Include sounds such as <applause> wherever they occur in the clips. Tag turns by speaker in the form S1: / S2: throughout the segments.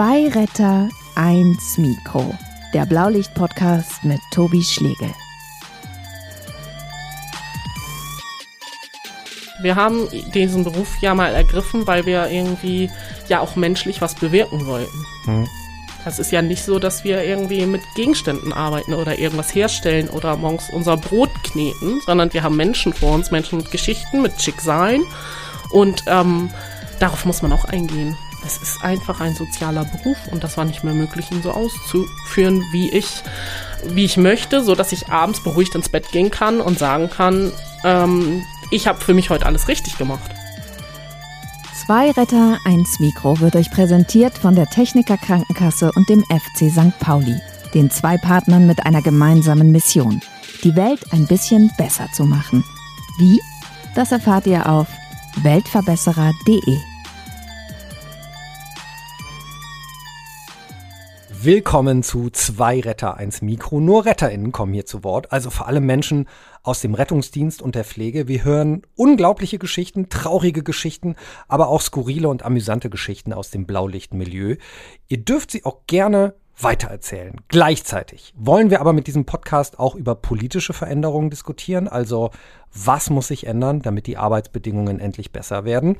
S1: Zwei Retter, eins Mikro. Der Blaulicht-Podcast mit Tobi Schlegel.
S2: Wir haben diesen Beruf ja mal ergriffen, weil wir irgendwie ja auch menschlich was bewirken wollten. Hm. Das ist ja nicht so, dass wir irgendwie mit Gegenständen arbeiten oder irgendwas herstellen oder morgens unser Brot kneten, sondern wir haben Menschen vor uns, Menschen mit Geschichten, mit Schicksalen. Und ähm, darauf muss man auch eingehen. Es ist einfach ein sozialer Beruf und das war nicht mehr möglich, ihn so auszuführen, wie ich, wie ich möchte, so dass ich abends beruhigt ins Bett gehen kann und sagen kann, ähm, ich habe für mich heute alles richtig gemacht.
S1: Zwei Retter, eins Mikro wird euch präsentiert von der Techniker Krankenkasse und dem FC St. Pauli, den zwei Partnern mit einer gemeinsamen Mission, die Welt ein bisschen besser zu machen. Wie? Das erfahrt ihr auf weltverbesserer.de.
S3: Willkommen zu Zwei Retter, eins Mikro. Nur RetterInnen kommen hier zu Wort, also vor allem Menschen aus dem Rettungsdienst und der Pflege. Wir hören unglaubliche Geschichten, traurige Geschichten, aber auch skurrile und amüsante Geschichten aus dem Blaulichtmilieu. Ihr dürft sie auch gerne weitererzählen. Gleichzeitig wollen wir aber mit diesem Podcast auch über politische Veränderungen diskutieren, also was muss sich ändern, damit die Arbeitsbedingungen endlich besser werden.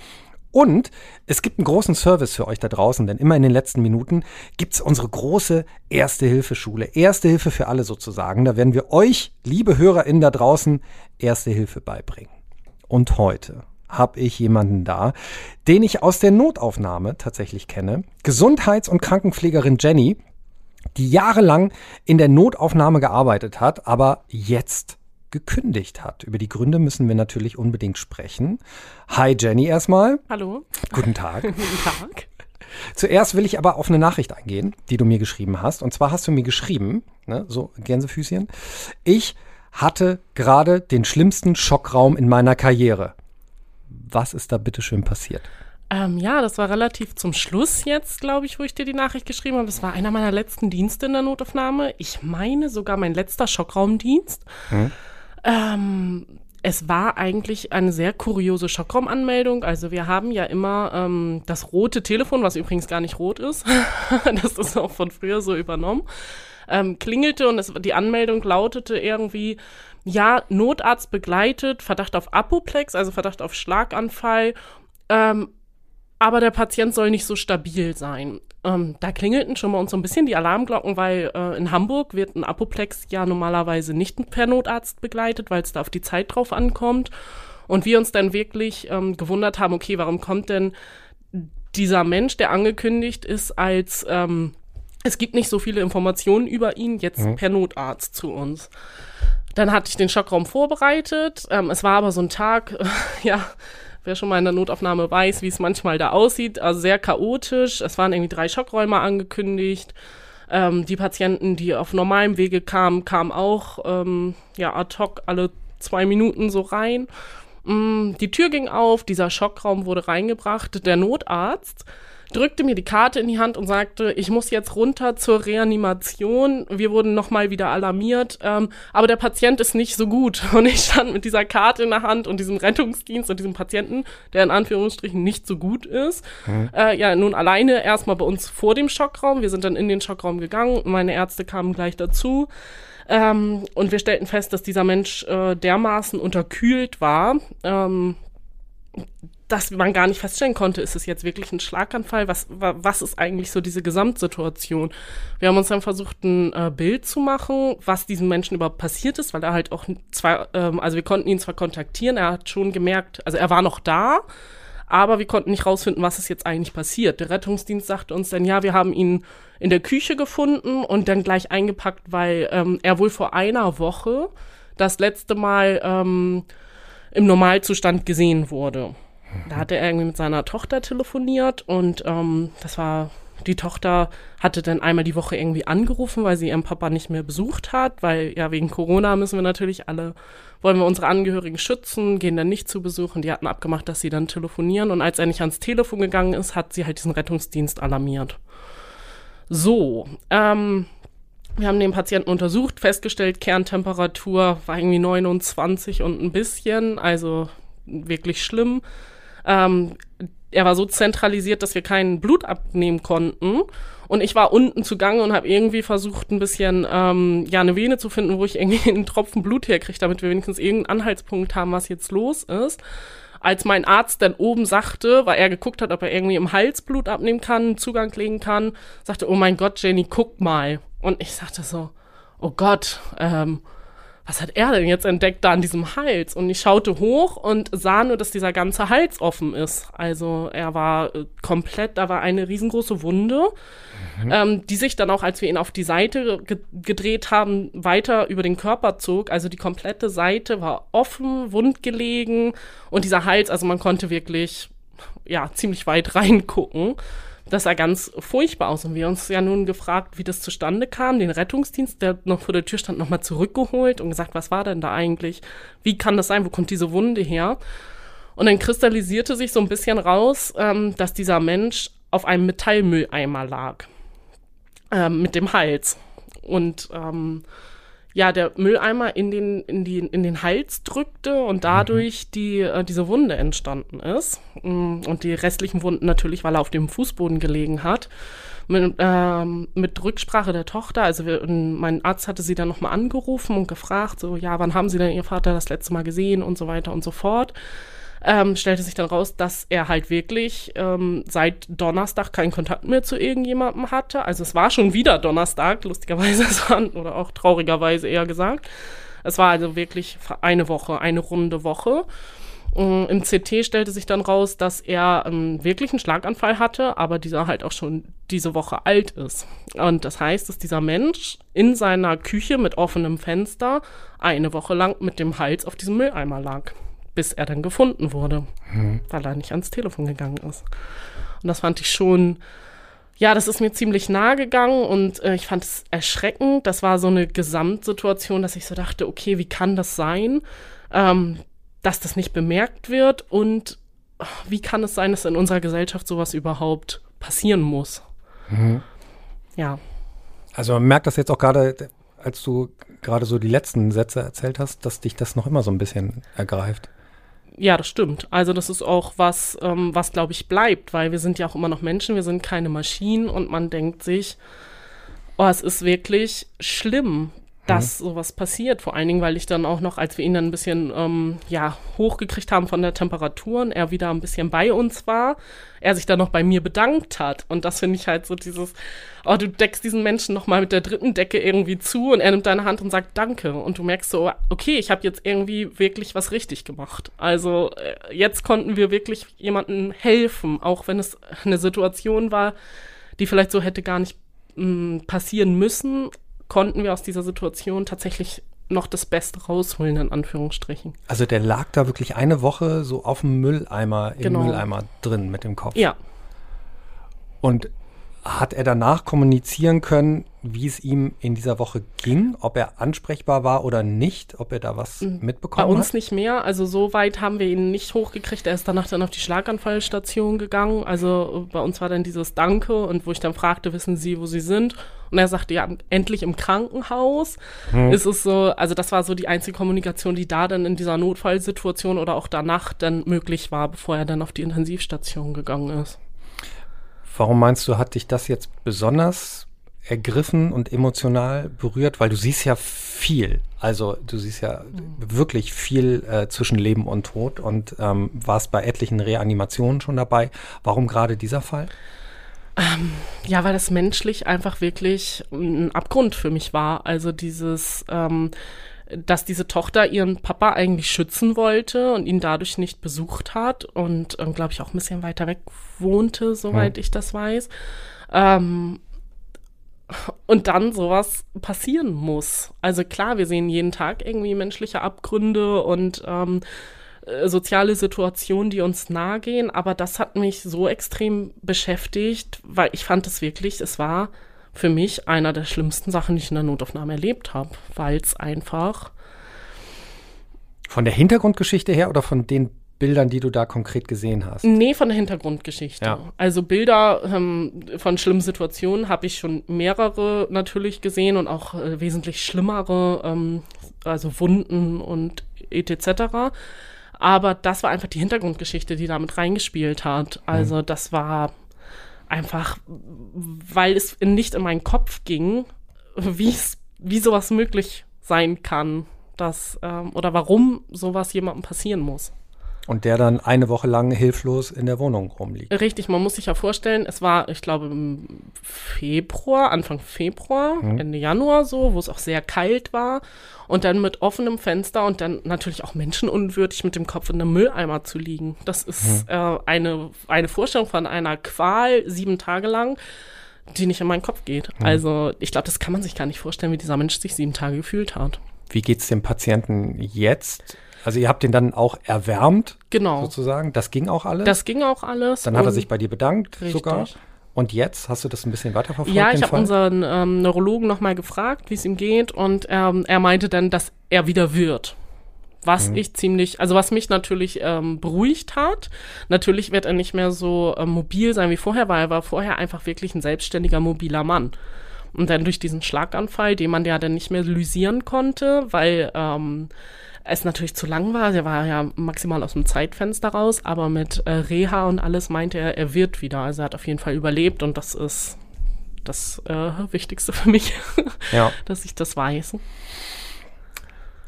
S3: Und es gibt einen großen Service für euch da draußen, denn immer in den letzten Minuten gibt's unsere große Erste-Hilfe-Schule. Erste Hilfe für alle sozusagen. Da werden wir euch, liebe HörerInnen da draußen, Erste Hilfe beibringen. Und heute habe ich jemanden da, den ich aus der Notaufnahme tatsächlich kenne. Gesundheits- und Krankenpflegerin Jenny, die jahrelang in der Notaufnahme gearbeitet hat, aber jetzt gekündigt hat. Über die Gründe müssen wir natürlich unbedingt sprechen. Hi Jenny erstmal.
S2: Hallo.
S3: Guten Tag. <laughs>
S2: Guten Tag.
S3: Zuerst will ich aber auf eine Nachricht eingehen, die du mir geschrieben hast. Und zwar hast du mir geschrieben, ne, so Gänsefüßchen, ich hatte gerade den schlimmsten Schockraum in meiner Karriere. Was ist da bitte schön passiert?
S2: Ähm, ja, das war relativ zum Schluss jetzt, glaube ich, wo ich dir die Nachricht geschrieben habe. Das war einer meiner letzten Dienste in der Notaufnahme. Ich meine sogar mein letzter Schockraumdienst. Hm. Ähm, es war eigentlich eine sehr kuriose Schockraumanmeldung. Also wir haben ja immer ähm, das rote Telefon, was übrigens gar nicht rot ist. <laughs> das ist auch von früher so übernommen. Ähm, klingelte und es, die Anmeldung lautete irgendwie, ja, Notarzt begleitet, Verdacht auf Apoplex, also Verdacht auf Schlaganfall. Ähm, aber der Patient soll nicht so stabil sein. Ähm, da klingelten schon mal uns so ein bisschen die Alarmglocken, weil äh, in Hamburg wird ein Apoplex ja normalerweise nicht per Notarzt begleitet, weil es da auf die Zeit drauf ankommt. Und wir uns dann wirklich ähm, gewundert haben, okay, warum kommt denn dieser Mensch, der angekündigt ist, als ähm, es gibt nicht so viele Informationen über ihn, jetzt mhm. per Notarzt zu uns. Dann hatte ich den Schockraum vorbereitet. Ähm, es war aber so ein Tag, äh, <laughs> ja, wer schon mal in der Notaufnahme weiß, wie es manchmal da aussieht. Also sehr chaotisch. Es waren irgendwie drei Schockräume angekündigt. Ähm, die Patienten, die auf normalem Wege kamen, kamen auch ähm, ja, ad hoc alle zwei Minuten so rein. Mm, die Tür ging auf, dieser Schockraum wurde reingebracht. Der Notarzt drückte mir die Karte in die Hand und sagte, ich muss jetzt runter zur Reanimation. Wir wurden nochmal wieder alarmiert, ähm, aber der Patient ist nicht so gut. <laughs> Und ich stand mit dieser Karte in der Hand und diesem Rettungsdienst und diesem Patienten, der in Anführungsstrichen nicht so gut ist. Mhm. Äh, ja, nun alleine erstmal bei uns vor dem Schockraum. Wir sind dann in den Schockraum gegangen. Meine Ärzte kamen gleich dazu. Ähm, und wir stellten fest, dass dieser Mensch äh, dermaßen unterkühlt war, ähm, dass man gar nicht feststellen konnte, ist es jetzt wirklich ein Schlaganfall? Was, was ist eigentlich so diese Gesamtsituation? Wir haben uns dann versucht, ein äh, Bild zu machen, was diesem Menschen überhaupt passiert ist, weil er halt auch zwar, ähm, also wir konnten ihn zwar kontaktieren, er hat schon gemerkt, also er war noch da, aber wir konnten nicht rausfinden, was ist jetzt eigentlich passiert. Der Rettungsdienst sagte uns dann, ja, wir haben ihn in der Küche gefunden und dann gleich eingepackt, weil ähm, er wohl vor einer Woche das letzte Mal ähm, im Normalzustand gesehen wurde. Da hatte er irgendwie mit seiner Tochter telefoniert und ähm, das war, die Tochter hatte dann einmal die Woche irgendwie angerufen, weil sie ihren Papa nicht mehr besucht hat, weil ja wegen Corona müssen wir natürlich alle, wollen wir unsere Angehörigen schützen, gehen dann nicht zu besuchen. Die hatten abgemacht, dass sie dann telefonieren und als er nicht ans Telefon gegangen ist, hat sie halt diesen Rettungsdienst alarmiert. So, ähm, wir haben den Patienten untersucht, festgestellt, Kerntemperatur war irgendwie 29 und ein bisschen, also wirklich schlimm. Ähm, er war so zentralisiert, dass wir kein Blut abnehmen konnten. Und ich war unten zugange und habe irgendwie versucht, ein bisschen ähm, ja eine Vene zu finden, wo ich irgendwie <laughs> einen Tropfen Blut herkriege, damit wir wenigstens irgendeinen Anhaltspunkt haben, was jetzt los ist. Als mein Arzt dann oben sagte, weil er geguckt hat, ob er irgendwie im Hals Blut abnehmen kann, Zugang legen kann, sagte, oh mein Gott, Jenny, guck mal. Und ich sagte so, oh Gott, ähm, was hat er denn jetzt entdeckt da an diesem Hals? Und ich schaute hoch und sah nur, dass dieser ganze Hals offen ist. Also er war äh, komplett, da war eine riesengroße Wunde, mhm. ähm, die sich dann auch, als wir ihn auf die Seite ge gedreht haben, weiter über den Körper zog. Also die komplette Seite war offen, wundgelegen und dieser Hals, also man konnte wirklich, ja, ziemlich weit <laughs> reingucken. Das sah ganz furchtbar aus. Und wir uns ja nun gefragt, wie das zustande kam. Den Rettungsdienst, der noch vor der Tür stand, nochmal zurückgeholt und gesagt, was war denn da eigentlich? Wie kann das sein? Wo kommt diese Wunde her? Und dann kristallisierte sich so ein bisschen raus, ähm, dass dieser Mensch auf einem Metallmülleimer lag. Ähm, mit dem Hals. Und ähm, ja, der Mülleimer in den, in, die, in den Hals drückte und dadurch mhm. die, äh, diese Wunde entstanden ist. Mm, und die restlichen Wunden natürlich, weil er auf dem Fußboden gelegen hat. Mit, ähm, mit Rücksprache der Tochter, also wir, mein Arzt hatte sie dann nochmal angerufen und gefragt, so, ja, wann haben Sie denn Ihr Vater das letzte Mal gesehen und so weiter und so fort ähm, stellte sich dann raus, dass er halt wirklich ähm, seit Donnerstag keinen Kontakt mehr zu irgendjemandem hatte. Also es war schon wieder Donnerstag, lustigerweise, <laughs> oder auch traurigerweise eher gesagt. Es war also wirklich eine Woche, eine runde Woche. Ähm, Im CT stellte sich dann raus, dass er ähm, wirklich einen Schlaganfall hatte, aber dieser halt auch schon diese Woche alt ist. Und das heißt, dass dieser Mensch in seiner Küche mit offenem Fenster eine Woche lang mit dem Hals auf diesem Mülleimer lag bis er dann gefunden wurde, mhm. weil er nicht ans Telefon gegangen ist. Und das fand ich schon, ja, das ist mir ziemlich nahe gegangen und äh, ich fand es erschreckend. Das war so eine Gesamtsituation, dass ich so dachte, okay, wie kann das sein, ähm, dass das nicht bemerkt wird und wie kann es sein, dass in unserer Gesellschaft sowas überhaupt passieren muss? Mhm. Ja.
S3: Also man merkt das jetzt auch gerade, als du gerade so die letzten Sätze erzählt hast, dass dich das noch immer so ein bisschen ergreift.
S2: Ja, das stimmt. Also das ist auch was, ähm, was glaube ich bleibt, weil wir sind ja auch immer noch Menschen, wir sind keine Maschinen und man denkt sich, oh, es ist wirklich schlimm, dass mhm. sowas passiert. Vor allen Dingen, weil ich dann auch noch, als wir ihn dann ein bisschen ähm, ja, hochgekriegt haben von der Temperatur und er wieder ein bisschen bei uns war, er sich dann noch bei mir bedankt hat. Und das finde ich halt so dieses, oh, du deckst diesen Menschen nochmal mit der dritten Decke irgendwie zu und er nimmt deine Hand und sagt Danke. Und du merkst so, okay, ich habe jetzt irgendwie wirklich was richtig gemacht. Also äh, jetzt konnten wir wirklich jemandem helfen, auch wenn es eine Situation war, die vielleicht so hätte gar nicht mm, passieren müssen konnten wir aus dieser Situation tatsächlich noch das Beste rausholen, in Anführungsstrichen.
S3: Also der lag da wirklich eine Woche so auf dem Mülleimer, im genau. Mülleimer drin mit dem Kopf.
S2: Ja.
S3: Und hat er danach kommunizieren können, wie es ihm in dieser Woche ging, ob er ansprechbar war oder nicht, ob er da was mhm. mitbekommen
S2: hat? Bei uns
S3: hat?
S2: nicht mehr. Also so weit haben wir ihn nicht hochgekriegt. Er ist danach dann auf die Schlaganfallstation gegangen. Also bei uns war dann dieses Danke und wo ich dann fragte, wissen Sie, wo Sie sind? Und er sagte, ja, endlich im Krankenhaus. Hm. Ist es so, also das war so die einzige Kommunikation, die da dann in dieser Notfallsituation oder auch danach dann möglich war, bevor er dann auf die Intensivstation gegangen ist.
S3: Warum meinst du, hat dich das jetzt besonders ergriffen und emotional berührt? Weil du siehst ja viel. Also du siehst ja mhm. wirklich viel äh, zwischen Leben und Tod und ähm, warst bei etlichen Reanimationen schon dabei. Warum gerade dieser Fall?
S2: Ähm, ja, weil das menschlich einfach wirklich ein Abgrund für mich war. Also dieses, ähm, dass diese Tochter ihren Papa eigentlich schützen wollte und ihn dadurch nicht besucht hat und, ähm, glaube ich, auch ein bisschen weiter weg wohnte, soweit ja. ich das weiß. Ähm, und dann sowas passieren muss. Also klar, wir sehen jeden Tag irgendwie menschliche Abgründe und ähm, äh, soziale Situationen, die uns nahe gehen, aber das hat mich so extrem beschäftigt, weil ich fand es wirklich, es war für mich einer der schlimmsten Sachen, die ich in der Notaufnahme erlebt habe, weil es einfach.
S3: Von der Hintergrundgeschichte her oder von den Bildern, die du da konkret gesehen hast?
S2: Nee, von der Hintergrundgeschichte. Ja. Also Bilder ähm, von schlimmen Situationen habe ich schon mehrere natürlich gesehen und auch äh, wesentlich schlimmere, ähm, also Wunden und etc. Aber das war einfach die Hintergrundgeschichte, die damit reingespielt hat. Also mhm. das war einfach, weil es nicht in meinen Kopf ging, wie sowas möglich sein kann, dass, ähm, oder warum sowas jemandem passieren muss.
S3: Und der dann eine Woche lang hilflos in der Wohnung rumliegt.
S2: Richtig, man muss sich ja vorstellen, es war, ich glaube, im Februar, Anfang Februar, mhm. Ende Januar so, wo es auch sehr kalt war. Und dann mit offenem Fenster und dann natürlich auch menschenunwürdig mit dem Kopf in einem Mülleimer zu liegen. Das ist mhm. äh, eine, eine Vorstellung von einer Qual sieben Tage lang, die nicht in meinen Kopf geht. Mhm. Also ich glaube, das kann man sich gar nicht vorstellen, wie dieser Mensch sich sieben Tage gefühlt hat.
S3: Wie geht es dem Patienten jetzt? Also ihr habt ihn dann auch erwärmt,
S2: genau.
S3: sozusagen. Das ging auch alles.
S2: Das ging auch alles.
S3: Dann hat er sich bei dir bedankt richtig. sogar. Und jetzt hast du das ein bisschen weiterverfolgt?
S2: Ja, ich habe unseren ähm, Neurologen nochmal gefragt, wie es ihm geht, und ähm, er meinte dann, dass er wieder wird. Was mhm. ich ziemlich, also was mich natürlich ähm, beruhigt hat. Natürlich wird er nicht mehr so ähm, mobil sein wie vorher, weil er war vorher einfach wirklich ein selbstständiger, mobiler Mann. Und dann durch diesen Schlaganfall, den man ja dann nicht mehr lysieren konnte, weil ähm, es natürlich zu lang war. Der war ja maximal aus dem Zeitfenster raus, aber mit äh, Reha und alles meinte er, er wird wieder. Also er hat auf jeden Fall überlebt und das ist das äh, Wichtigste für mich, <laughs> ja. dass ich das weiß.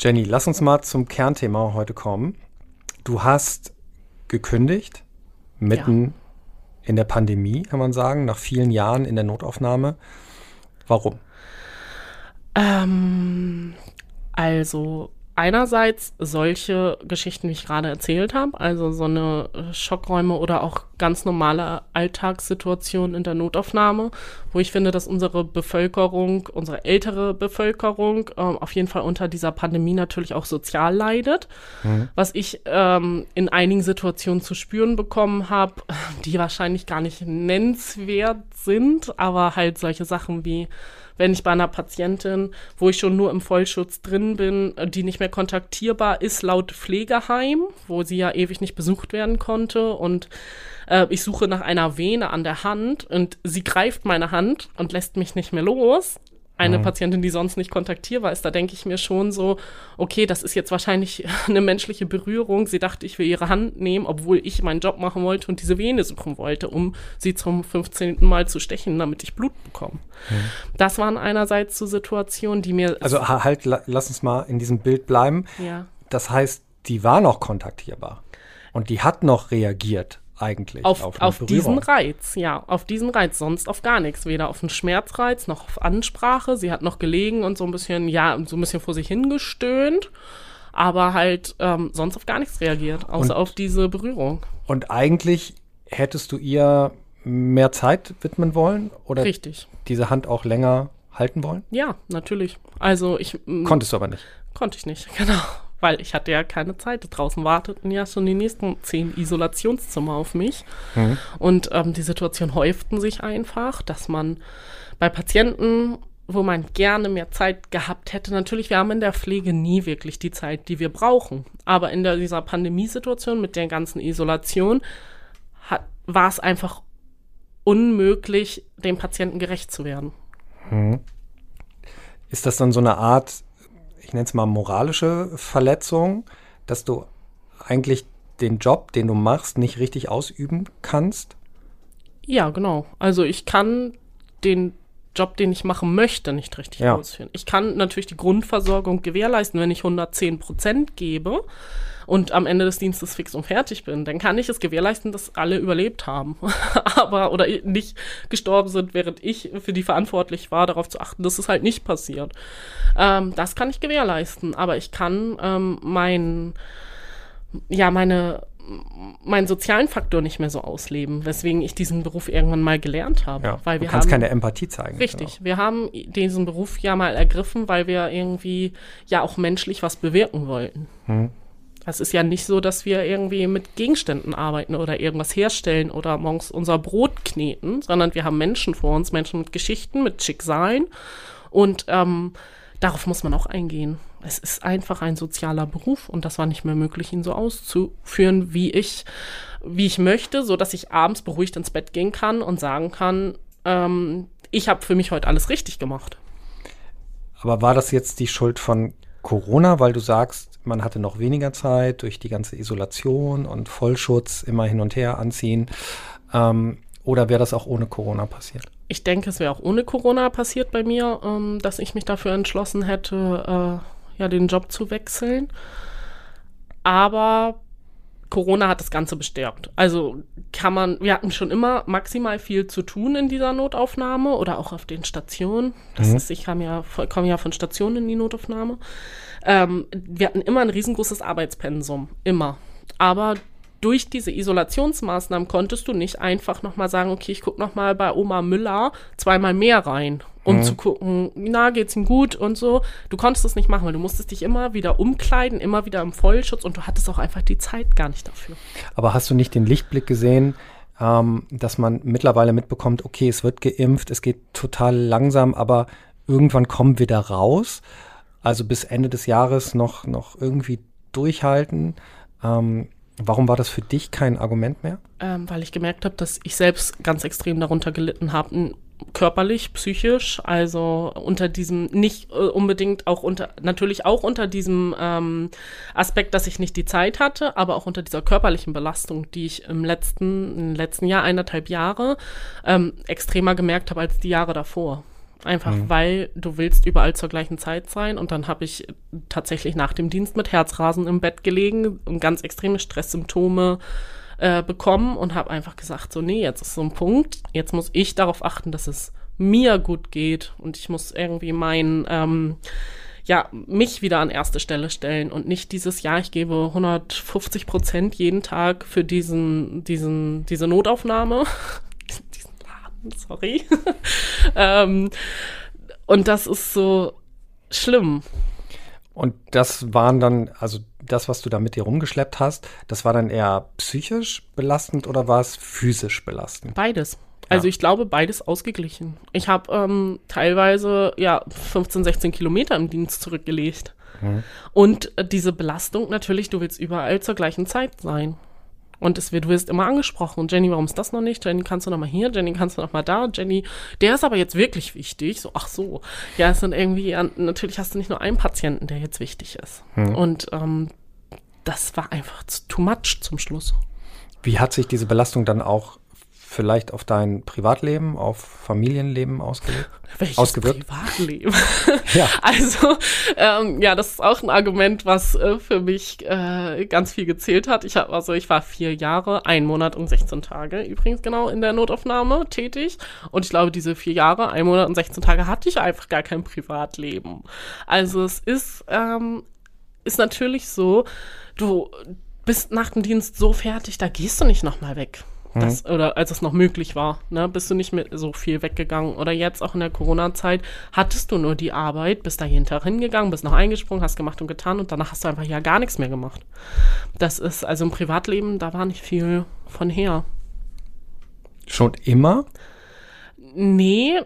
S3: Jenny, lass uns mal zum Kernthema heute kommen. Du hast gekündigt, mitten ja. in der Pandemie, kann man sagen, nach vielen Jahren in der Notaufnahme. Warum?
S2: Ähm, also einerseits solche Geschichten, wie ich gerade erzählt habe, also so eine Schockräume oder auch ganz normale Alltagssituationen in der Notaufnahme, wo ich finde, dass unsere Bevölkerung, unsere ältere Bevölkerung äh, auf jeden Fall unter dieser Pandemie natürlich auch sozial leidet. Mhm. Was ich ähm, in einigen Situationen zu spüren bekommen habe, <laughs> die wahrscheinlich gar nicht nennenswert sind, aber halt solche Sachen wie wenn ich bei einer Patientin, wo ich schon nur im Vollschutz drin bin, äh, die nicht mehr kontaktierbar ist, laut Pflegeheim, wo sie ja ewig nicht besucht werden konnte. Und äh, ich suche nach einer Vene an der Hand und sie greift meine Hand und lässt mich nicht mehr los eine mhm. Patientin, die sonst nicht kontaktierbar ist, da denke ich mir schon so, okay, das ist jetzt wahrscheinlich <laughs> eine menschliche Berührung. Sie dachte, ich will ihre Hand nehmen, obwohl ich meinen Job machen wollte und diese Vene suchen wollte, um sie zum 15. Mal zu stechen, damit ich Blut bekomme. Mhm. Das waren einerseits so Situationen, die mir.
S3: Also halt, lass uns mal in diesem Bild bleiben.
S2: Ja.
S3: Das heißt, die war noch kontaktierbar. Und die hat noch reagiert eigentlich.
S2: Auf, auf, auf diesen Reiz, ja, auf diesen Reiz, sonst auf gar nichts. Weder auf einen Schmerzreiz noch auf Ansprache. Sie hat noch gelegen und so ein bisschen, ja, so ein bisschen vor sich hingestöhnt, aber halt ähm, sonst auf gar nichts reagiert, außer und, auf diese Berührung.
S3: Und eigentlich hättest du ihr mehr Zeit widmen wollen oder
S2: Richtig.
S3: diese Hand auch länger halten wollen?
S2: Ja, natürlich. Also ich.
S3: Konntest du aber nicht.
S2: Konnte ich nicht, <laughs> genau weil ich hatte ja keine Zeit. Draußen warteten ja schon die nächsten zehn Isolationszimmer auf mich. Mhm. Und ähm, die Situation häuften sich einfach, dass man bei Patienten wo man gerne mehr Zeit gehabt hätte. Natürlich, wir haben in der Pflege nie wirklich die Zeit, die wir brauchen. Aber in der, dieser Pandemiesituation mit der ganzen Isolation hat, war es einfach unmöglich, dem Patienten gerecht zu werden.
S3: Hm. Ist das dann so eine Art ich nenne es mal moralische Verletzung, dass du eigentlich den Job, den du machst, nicht richtig ausüben kannst?
S2: Ja, genau. Also ich kann den Job, den ich machen möchte, nicht richtig ja. ausführen. Ich kann natürlich die Grundversorgung gewährleisten, wenn ich 110 Prozent gebe und am Ende des Dienstes fix und fertig bin, dann kann ich es gewährleisten, dass alle überlebt haben. <laughs> Aber, oder nicht gestorben sind, während ich für die verantwortlich war, darauf zu achten, dass es halt nicht passiert. Ähm, das kann ich gewährleisten. Aber ich kann ähm, mein, ja, meine, meinen sozialen Faktor nicht mehr so ausleben, weswegen ich diesen Beruf irgendwann mal gelernt habe.
S3: Ja,
S2: weil wir
S3: du kannst
S2: haben,
S3: keine Empathie zeigen.
S2: Richtig, genau. wir haben diesen Beruf ja mal ergriffen, weil wir irgendwie ja auch menschlich was bewirken wollten. Hm. Es ist ja nicht so, dass wir irgendwie mit Gegenständen arbeiten oder irgendwas herstellen oder morgens unser Brot kneten, sondern wir haben Menschen vor uns, Menschen mit Geschichten, mit Schicksalen. Und ähm, darauf muss man auch eingehen. Es ist einfach ein sozialer Beruf und das war nicht mehr möglich, ihn so auszuführen, wie ich, wie ich möchte, so dass ich abends beruhigt ins Bett gehen kann und sagen kann, ähm, ich habe für mich heute alles richtig gemacht.
S3: Aber war das jetzt die Schuld von Corona, weil du sagst, man hatte noch weniger Zeit durch die ganze Isolation und Vollschutz immer hin und her anziehen. Ähm, oder wäre das auch ohne Corona passiert?
S2: Ich denke, es wäre auch ohne Corona passiert bei mir, ähm, dass ich mich dafür entschlossen hätte, äh, ja, den Job zu wechseln. Aber Corona hat das Ganze bestärkt. Also kann man, wir hatten schon immer maximal viel zu tun in dieser Notaufnahme oder auch auf den Stationen. Das mhm. ist, ich kam ja, komme ja von Stationen in die Notaufnahme. Ähm, wir hatten immer ein riesengroßes Arbeitspensum. Immer. Aber durch diese Isolationsmaßnahmen konntest du nicht einfach nochmal sagen, okay, ich gucke nochmal bei Oma Müller zweimal mehr rein, um mhm. zu gucken, na, geht's ihm gut und so. Du konntest das nicht machen, weil du musstest dich immer wieder umkleiden, immer wieder im Vollschutz und du hattest auch einfach die Zeit gar nicht dafür.
S3: Aber hast du nicht den Lichtblick gesehen, ähm, dass man mittlerweile mitbekommt, okay, es wird geimpft, es geht total langsam, aber irgendwann kommen wir da raus. Also bis Ende des Jahres noch, noch irgendwie durchhalten. Ähm, Warum war das für dich kein Argument mehr?
S2: Ähm, weil ich gemerkt habe, dass ich selbst ganz extrem darunter gelitten habe, körperlich, psychisch, also unter diesem, nicht äh, unbedingt auch unter, natürlich auch unter diesem ähm, Aspekt, dass ich nicht die Zeit hatte, aber auch unter dieser körperlichen Belastung, die ich im letzten, im letzten Jahr, eineinhalb Jahre, ähm, extremer gemerkt habe als die Jahre davor. Einfach mhm. weil du willst überall zur gleichen Zeit sein. Und dann habe ich tatsächlich nach dem Dienst mit Herzrasen im Bett gelegen und ganz extreme Stresssymptome äh, bekommen und habe einfach gesagt, so, nee, jetzt ist so ein Punkt. Jetzt muss ich darauf achten, dass es mir gut geht. Und ich muss irgendwie mein, ähm, ja, mich wieder an erste Stelle stellen und nicht dieses Jahr, ich gebe 150 Prozent jeden Tag für diesen, diesen, diese Notaufnahme <laughs> sorry. <laughs> ähm, und das ist so schlimm.
S3: Und das waren dann, also das, was du da mit dir rumgeschleppt hast, das war dann eher psychisch belastend oder war es physisch belastend?
S2: Beides. Also ich glaube, beides ausgeglichen. Ich habe ähm, teilweise ja 15, 16 Kilometer im Dienst zurückgelegt. Mhm. Und äh, diese Belastung natürlich, du willst überall zur gleichen Zeit sein. Und es wird, du wirst immer angesprochen. Jenny, warum ist das noch nicht? Jenny, kannst du noch mal hier? Jenny, kannst du noch mal da? Jenny, der ist aber jetzt wirklich wichtig. So, ach so. Ja, es sind irgendwie, natürlich hast du nicht nur einen Patienten, der jetzt wichtig ist. Hm. Und ähm, das war einfach too much zum Schluss.
S3: Wie hat sich diese Belastung dann auch vielleicht auf dein Privatleben, auf Familienleben ausgelegt? <laughs>
S2: Welches ausgewirkt? Privatleben? <laughs> ja. <laughs> Also, ähm, ja, das ist auch ein Argument, was äh, für mich äh, ganz viel gezählt hat. Ich habe also, ich war vier Jahre, ein Monat und 16 Tage übrigens genau in der Notaufnahme tätig. Und ich glaube, diese vier Jahre, ein Monat und 16 Tage hatte ich einfach gar kein Privatleben. Also es ist, ähm, ist natürlich so, du bist nach dem Dienst so fertig, da gehst du nicht nochmal weg. Das, mhm. Oder als es noch möglich war, ne, bist du nicht mehr so viel weggegangen. Oder jetzt auch in der Corona-Zeit hattest du nur die Arbeit, bist da jeden Tag hingegangen, bist noch eingesprungen, hast gemacht und getan und danach hast du einfach ja gar nichts mehr gemacht. Das ist also im Privatleben, da war nicht viel von her.
S3: Schon immer?
S2: Nee,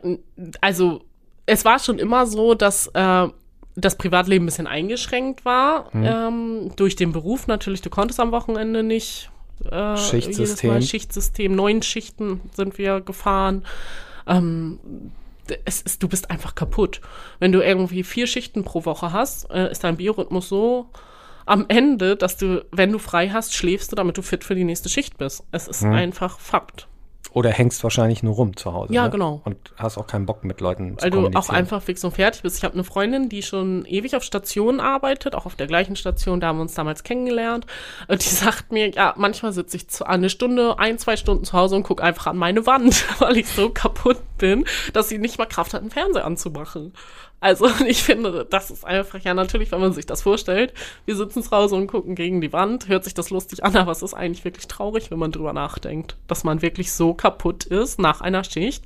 S2: also es war schon immer so, dass äh, das Privatleben ein bisschen eingeschränkt war. Mhm. Ähm, durch den Beruf natürlich, du konntest am Wochenende nicht
S3: äh, Schichtsystem.
S2: Schichtsystem, neun Schichten sind wir gefahren. Ähm, es ist, du bist einfach kaputt. Wenn du irgendwie vier Schichten pro Woche hast, äh, ist dein Biorhythmus so am Ende, dass du, wenn du frei hast, schläfst du, damit du fit für die nächste Schicht bist. Es ist hm. einfach Fakt.
S3: Oder hängst wahrscheinlich nur rum zu Hause.
S2: Ja, ne? genau.
S3: Und hast auch keinen Bock mit Leuten
S2: zu Weil du auch einfach fix und fertig bist. Ich habe eine Freundin, die schon ewig auf Stationen arbeitet, auch auf der gleichen Station, da haben wir uns damals kennengelernt. Und die <laughs> sagt mir, ja, manchmal sitze ich zu, eine Stunde, ein, zwei Stunden zu Hause und gucke einfach an meine Wand, <laughs> weil ich so kaputt bin, dass sie nicht mal Kraft hat, einen Fernseher anzumachen. Also <laughs> ich finde, das ist einfach, ja natürlich, wenn man sich das vorstellt, wir sitzen zu Hause und gucken gegen die Wand, hört sich das lustig an, aber es ist eigentlich wirklich traurig, wenn man drüber nachdenkt, dass man wirklich so kaputt ist nach einer Schicht,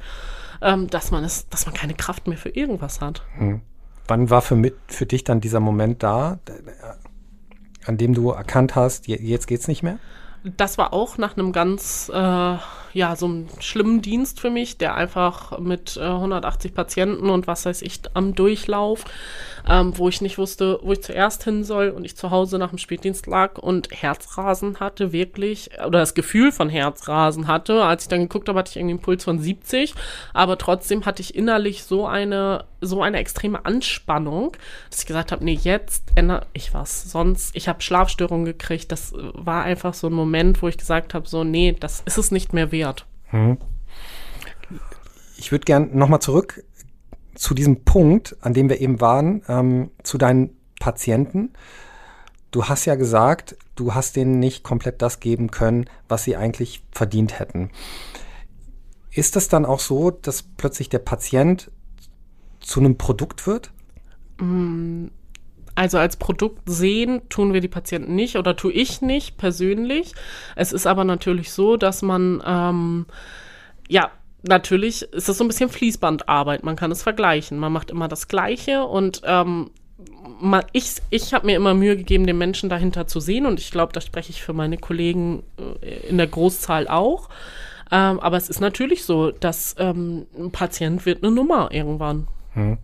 S2: ähm, dass man es, dass man keine Kraft mehr für irgendwas hat. Hm.
S3: Wann war für, mit, für dich dann dieser Moment da, an dem du erkannt hast, jetzt geht's nicht mehr?
S2: das war auch nach einem ganz, äh, ja, so einem schlimmen Dienst für mich, der einfach mit äh, 180 Patienten und was weiß ich am Durchlauf, ähm, wo ich nicht wusste, wo ich zuerst hin soll und ich zu Hause nach dem Spätdienst lag und Herzrasen hatte, wirklich, oder das Gefühl von Herzrasen hatte. Als ich dann geguckt habe, hatte ich irgendwie einen Puls von 70, aber trotzdem hatte ich innerlich so eine, so eine extreme Anspannung, dass ich gesagt habe, nee, jetzt ändere ich was. Sonst, ich habe Schlafstörungen gekriegt. Das war einfach so ein Moment, wo ich gesagt habe, so, nee, das ist es nicht mehr wert. Hm.
S3: Ich würde gern nochmal zurück zu diesem Punkt, an dem wir eben waren, ähm, zu deinen Patienten. Du hast ja gesagt, du hast denen nicht komplett das geben können, was sie eigentlich verdient hätten. Ist es dann auch so, dass plötzlich der Patient zu einem Produkt wird?
S2: Also als Produkt sehen tun wir die Patienten nicht oder tue ich nicht persönlich. Es ist aber natürlich so, dass man ähm, ja natürlich ist das so ein bisschen Fließbandarbeit. Man kann es vergleichen. Man macht immer das Gleiche und ähm, man, ich, ich habe mir immer Mühe gegeben, den Menschen dahinter zu sehen und ich glaube, da spreche ich für meine Kollegen äh, in der Großzahl auch. Ähm, aber es ist natürlich so, dass ähm, ein Patient wird eine Nummer irgendwann. Hm.